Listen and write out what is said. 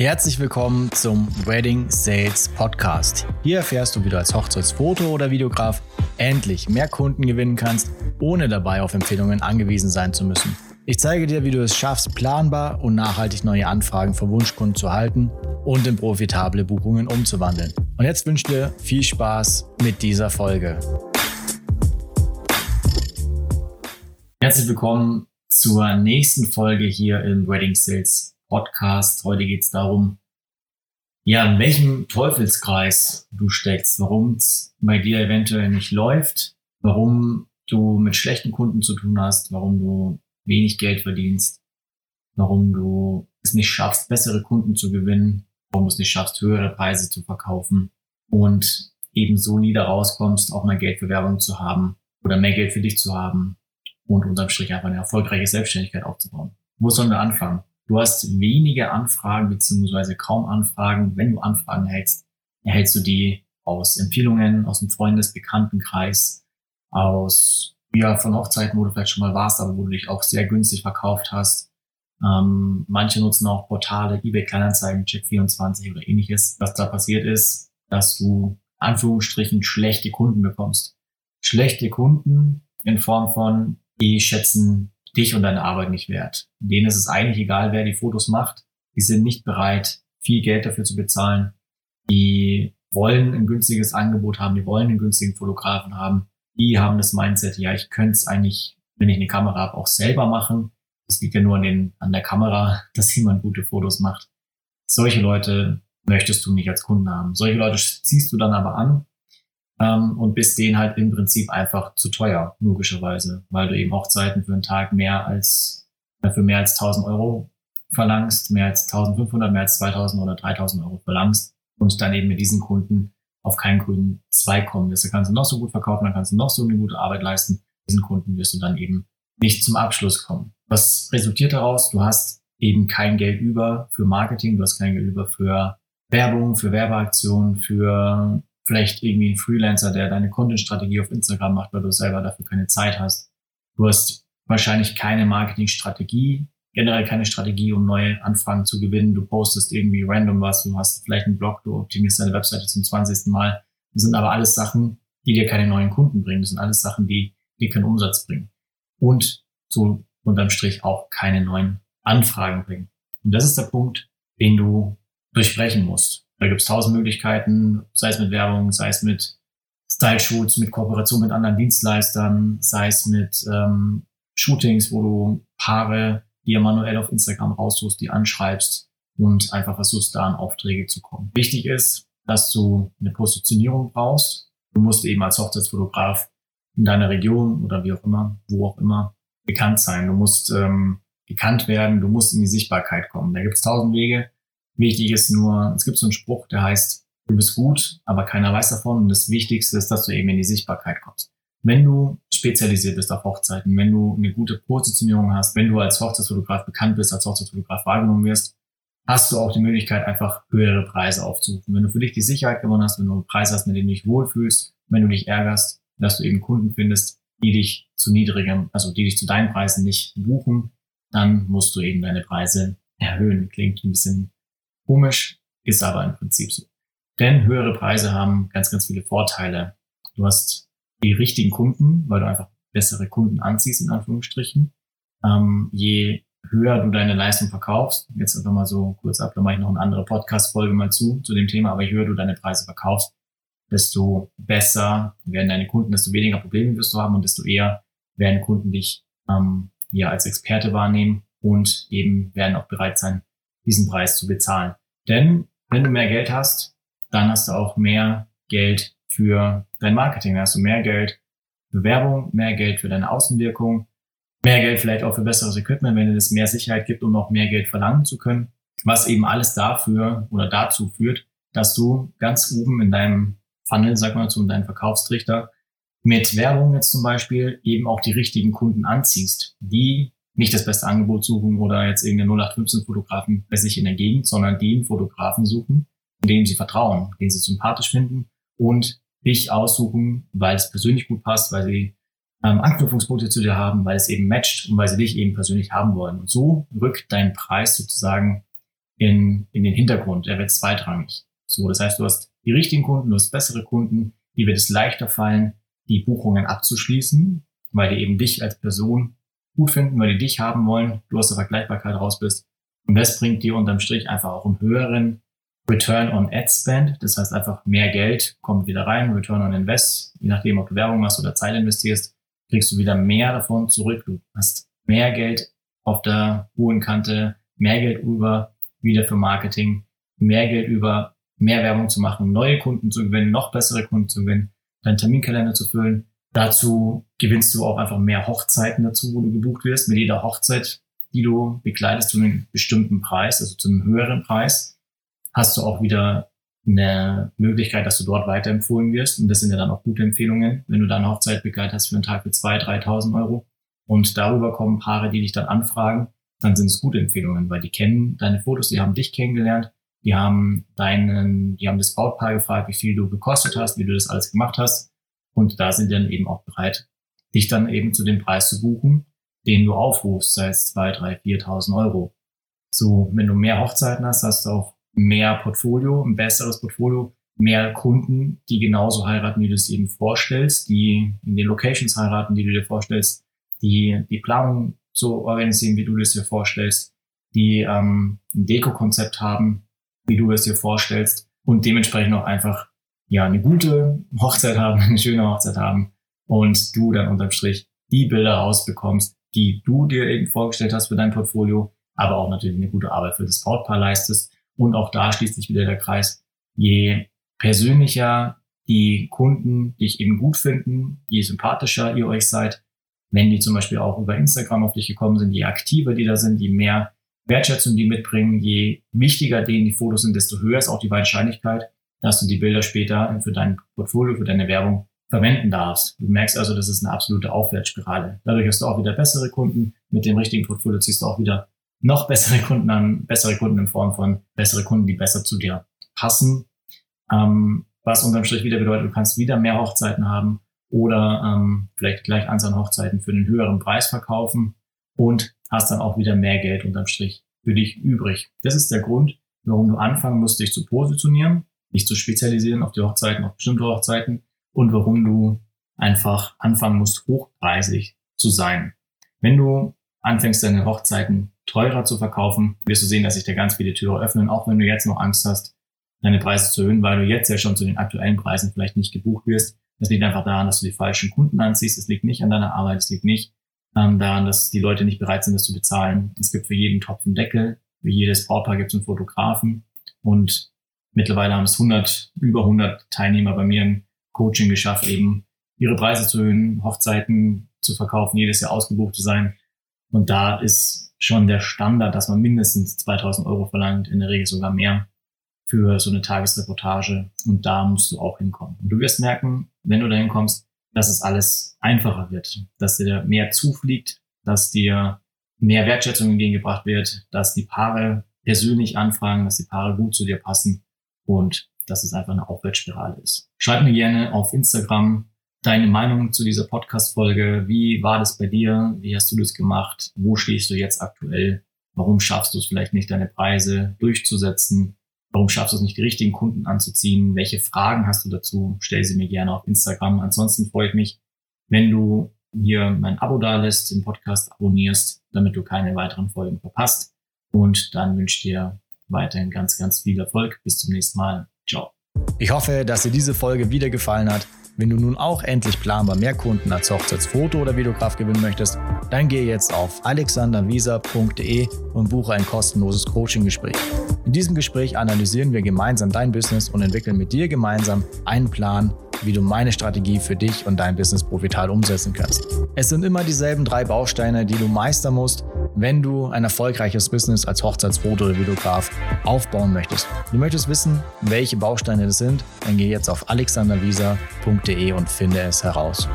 Herzlich willkommen zum Wedding Sales Podcast. Hier erfährst du, wie du als Hochzeitsfoto- oder Videograf endlich mehr Kunden gewinnen kannst, ohne dabei auf Empfehlungen angewiesen sein zu müssen. Ich zeige dir, wie du es schaffst, planbar und nachhaltig neue Anfragen von Wunschkunden zu halten und in profitable Buchungen umzuwandeln. Und jetzt wünsche ich dir viel Spaß mit dieser Folge. Herzlich willkommen zur nächsten Folge hier im Wedding Sales Podcast. Heute geht es darum, ja, in welchem Teufelskreis du steckst, warum es bei dir eventuell nicht läuft, warum du mit schlechten Kunden zu tun hast, warum du wenig Geld verdienst, warum du es nicht schaffst, bessere Kunden zu gewinnen, warum du es nicht schaffst, höhere Preise zu verkaufen und eben so nie da rauskommst, auch mal Geld für Werbung zu haben oder mehr Geld für dich zu haben und unterm Strich einfach eine erfolgreiche Selbstständigkeit aufzubauen. Wo sollen wir anfangen? Du hast wenige Anfragen beziehungsweise kaum Anfragen. Wenn du Anfragen hältst, erhältst du die aus Empfehlungen, aus dem Freundes-, Bekanntenkreis, aus, ja, von Hochzeiten, wo du vielleicht schon mal warst, aber wo du dich auch sehr günstig verkauft hast. Ähm, manche nutzen auch Portale, eBay Kleinanzeigen, Check24 oder ähnliches. Was da passiert ist, dass du Anführungsstrichen schlechte Kunden bekommst. Schlechte Kunden in Form von, die schätzen dich und deine Arbeit nicht wert. Denen ist es eigentlich egal, wer die Fotos macht. Die sind nicht bereit, viel Geld dafür zu bezahlen. Die wollen ein günstiges Angebot haben, die wollen einen günstigen Fotografen haben. Die haben das Mindset, ja, ich könnte es eigentlich, wenn ich eine Kamera habe, auch selber machen. Es liegt ja nur an, den, an der Kamera, dass jemand gute Fotos macht. Solche Leute möchtest du nicht als Kunden haben. Solche Leute ziehst du dann aber an, ähm, und bist denen halt im Prinzip einfach zu teuer, logischerweise, weil du eben Hochzeiten für einen Tag mehr als, äh, für mehr als 1000 Euro verlangst, mehr als 1500, mehr als 2000 oder 3000 Euro verlangst und dann eben mit diesen Kunden auf keinen grünen Zweig kommen wirst. Da kannst du noch so gut verkaufen, dann kannst du noch so eine gute Arbeit leisten. Diesen Kunden wirst du dann eben nicht zum Abschluss kommen. Was resultiert daraus? Du hast eben kein Geld über für Marketing, du hast kein Geld über für Werbung, für Werbeaktionen, für vielleicht irgendwie ein Freelancer, der deine Kundenstrategie auf Instagram macht, weil du selber dafür keine Zeit hast. Du hast wahrscheinlich keine Marketingstrategie, generell keine Strategie, um neue Anfragen zu gewinnen. Du postest irgendwie random was, du hast vielleicht einen Blog, du optimierst deine Webseite zum 20. Mal. Das sind aber alles Sachen, die dir keine neuen Kunden bringen. Das sind alles Sachen, die dir keinen Umsatz bringen. Und so unterm Strich auch keine neuen Anfragen bringen. Und das ist der Punkt, den du durchbrechen musst. Da gibt es tausend Möglichkeiten, sei es mit Werbung, sei es mit Style-Shoots, mit Kooperation mit anderen Dienstleistern, sei es mit ähm, Shootings, wo du Paare dir manuell auf Instagram raussuchst, die anschreibst und einfach versuchst, da an Aufträge zu kommen. Wichtig ist, dass du eine Positionierung brauchst. Du musst eben als Hochzeitsfotograf in deiner Region oder wie auch immer, wo auch immer, bekannt sein. Du musst ähm, gekannt werden, du musst in die Sichtbarkeit kommen. Da gibt es tausend Wege. Wichtig ist nur, es gibt so einen Spruch, der heißt, du bist gut, aber keiner weiß davon. Und das Wichtigste ist, dass du eben in die Sichtbarkeit kommst. Wenn du spezialisiert bist auf Hochzeiten, wenn du eine gute Positionierung hast, wenn du als Hochzeitsfotograf bekannt bist, als Hochzeitsfotograf wahrgenommen wirst, hast du auch die Möglichkeit, einfach höhere Preise aufzurufen. Wenn du für dich die Sicherheit gewonnen hast, wenn du einen Preis hast, mit dem du dich wohlfühlst, wenn du dich ärgerst, dass du eben Kunden findest, die dich zu niedrigem, also die dich zu deinen Preisen nicht buchen, dann musst du eben deine Preise erhöhen. Klingt ein bisschen Komisch, ist aber im Prinzip so. Denn höhere Preise haben ganz, ganz viele Vorteile. Du hast die richtigen Kunden, weil du einfach bessere Kunden anziehst, in Anführungsstrichen. Ähm, je höher du deine Leistung verkaufst, jetzt einfach mal so kurz ab, da mache ich noch eine andere Podcast-Folge mal zu, zu dem Thema, aber je höher du deine Preise verkaufst, desto besser werden deine Kunden, desto weniger Probleme wirst du haben und desto eher werden Kunden dich ähm, ja als Experte wahrnehmen und eben werden auch bereit sein, diesen Preis zu bezahlen. Denn wenn du mehr Geld hast, dann hast du auch mehr Geld für dein Marketing. Dann hast du mehr Geld für Werbung, mehr Geld für deine Außenwirkung, mehr Geld vielleicht auch für besseres Equipment, wenn es mehr Sicherheit gibt, um noch mehr Geld verlangen zu können. Was eben alles dafür oder dazu führt, dass du ganz oben in deinem Funnel, sag mal so, in deinem Verkaufstrichter mit Werbung jetzt zum Beispiel eben auch die richtigen Kunden anziehst, die nicht das beste Angebot suchen oder jetzt irgendeinen 0815-Fotografen bei sich in der Gegend, sondern den Fotografen suchen, dem sie vertrauen, den sie sympathisch finden und dich aussuchen, weil es persönlich gut passt, weil sie ähm, Anknüpfungspunkte zu dir haben, weil es eben matcht und weil sie dich eben persönlich haben wollen. Und so rückt dein Preis sozusagen in, in den Hintergrund, er wird zweitrangig. So, das heißt, du hast die richtigen Kunden, du hast bessere Kunden, die wird es leichter fallen, die Buchungen abzuschließen, weil die eben dich als Person gut finden, weil die dich haben wollen, du aus der Vergleichbarkeit raus bist. Und das bringt dir unterm Strich einfach auch einen höheren Return on Ad Spend. Das heißt einfach mehr Geld kommt wieder rein, Return on Invest. Je nachdem, ob du Werbung machst oder Zeit investierst, kriegst du wieder mehr davon zurück. Du hast mehr Geld auf der hohen Kante, mehr Geld über wieder für Marketing, mehr Geld über mehr Werbung zu machen, neue Kunden zu gewinnen, noch bessere Kunden zu gewinnen, deinen Terminkalender zu füllen. Dazu gewinnst du auch einfach mehr Hochzeiten dazu, wo du gebucht wirst. Mit jeder Hochzeit, die du begleitest zu einem bestimmten Preis, also zu einem höheren Preis, hast du auch wieder eine Möglichkeit, dass du dort weiterempfohlen wirst. Und das sind ja dann auch gute Empfehlungen, wenn du da eine Hochzeit begleitet hast für einen Tag für 2.000, 3.000 Euro. Und darüber kommen Paare, die dich dann anfragen, dann sind es gute Empfehlungen, weil die kennen deine Fotos, die haben dich kennengelernt, die haben deinen, die haben das Brautpaar gefragt, wie viel du gekostet hast, wie du das alles gemacht hast. Und da sind die dann eben auch bereit, dich dann eben zu dem Preis zu buchen, den du aufrufst, sei es zwei, drei, 4.000 Euro. So, wenn du mehr Hochzeiten hast, hast du auch mehr Portfolio, ein besseres Portfolio, mehr Kunden, die genauso heiraten, wie du es eben vorstellst, die in den Locations heiraten, die du dir vorstellst, die die Planung so organisieren, wie du es dir vorstellst, die ähm, ein Deko-Konzept haben, wie du es dir vorstellst und dementsprechend auch einfach ja eine gute Hochzeit haben, eine schöne Hochzeit haben und du dann unterm Strich die Bilder rausbekommst, die du dir eben vorgestellt hast für dein Portfolio, aber auch natürlich eine gute Arbeit für das Brautpaar leistest. Und auch da schließt sich wieder der Kreis. Je persönlicher die Kunden dich eben gut finden, je sympathischer ihr euch seid, wenn die zum Beispiel auch über Instagram auf dich gekommen sind, je aktiver die da sind, je mehr Wertschätzung die mitbringen, je wichtiger denen die Fotos sind, desto höher ist auch die Wahrscheinlichkeit, dass du die Bilder später für dein Portfolio, für deine Werbung verwenden darfst. Du merkst also, das ist eine absolute Aufwärtsspirale. Dadurch hast du auch wieder bessere Kunden. Mit dem richtigen Portfolio ziehst du auch wieder noch bessere Kunden an, bessere Kunden in Form von bessere Kunden, die besser zu dir passen. Ähm, was unterm Strich wieder bedeutet, du kannst wieder mehr Hochzeiten haben oder ähm, vielleicht gleich Anzahl Hochzeiten für einen höheren Preis verkaufen und hast dann auch wieder mehr Geld unterm Strich für dich übrig. Das ist der Grund, warum du anfangen musst, dich zu positionieren, dich zu spezialisieren auf die Hochzeiten, auf bestimmte Hochzeiten und warum du einfach anfangen musst, hochpreisig zu sein. Wenn du anfängst, deine Hochzeiten teurer zu verkaufen, wirst du sehen, dass sich da ganz viele Türen öffnen, auch wenn du jetzt noch Angst hast, deine Preise zu erhöhen, weil du jetzt ja schon zu den aktuellen Preisen vielleicht nicht gebucht wirst. Das liegt einfach daran, dass du die falschen Kunden anziehst. Es liegt nicht an deiner Arbeit. Es liegt nicht ähm, daran, dass die Leute nicht bereit sind, das zu bezahlen. Es gibt für jeden Topf einen Deckel. Für jedes Brautpaar gibt es einen Fotografen. Und mittlerweile haben es 100, über 100 Teilnehmer bei mir im Coaching geschafft, eben ihre Preise zu erhöhen, Hochzeiten zu verkaufen, jedes Jahr ausgebucht zu sein. Und da ist schon der Standard, dass man mindestens 2000 Euro verlangt, in der Regel sogar mehr für so eine Tagesreportage und da musst du auch hinkommen. Und du wirst merken, wenn du da hinkommst, dass es alles einfacher wird, dass dir mehr zufliegt, dass dir mehr Wertschätzung entgegengebracht wird, dass die Paare persönlich anfragen, dass die Paare gut zu dir passen und dass es einfach eine Aufwärtsspirale ist. Schreib mir gerne auf Instagram deine Meinung zu dieser Podcast-Folge. Wie war das bei dir? Wie hast du das gemacht? Wo stehst du jetzt aktuell? Warum schaffst du es vielleicht nicht, deine Preise durchzusetzen? Warum schaffst du es nicht, die richtigen Kunden anzuziehen? Welche Fragen hast du dazu? Stell sie mir gerne auf Instagram. Ansonsten freue ich mich, wenn du hier mein Abo da lässt, den Podcast abonnierst, damit du keine weiteren Folgen verpasst. Und dann wünsche ich dir weiterhin ganz, ganz viel Erfolg. Bis zum nächsten Mal. Ciao. Ich hoffe, dass dir diese Folge wieder gefallen hat. Wenn du nun auch endlich planbar mehr Kunden als Hochzeitsfoto- oder Videograf gewinnen möchtest, dann gehe jetzt auf alexandervisa.de und buche ein kostenloses Coaching-Gespräch. In diesem Gespräch analysieren wir gemeinsam dein Business und entwickeln mit dir gemeinsam einen Plan, wie du meine Strategie für dich und dein Business profital umsetzen kannst. Es sind immer dieselben drei Bausteine, die du meistern musst, wenn du ein erfolgreiches Business als Hochzeitsfoto oder Videograf aufbauen möchtest. Du möchtest wissen, welche Bausteine das sind, dann geh jetzt auf alexandervisa.de und finde es heraus.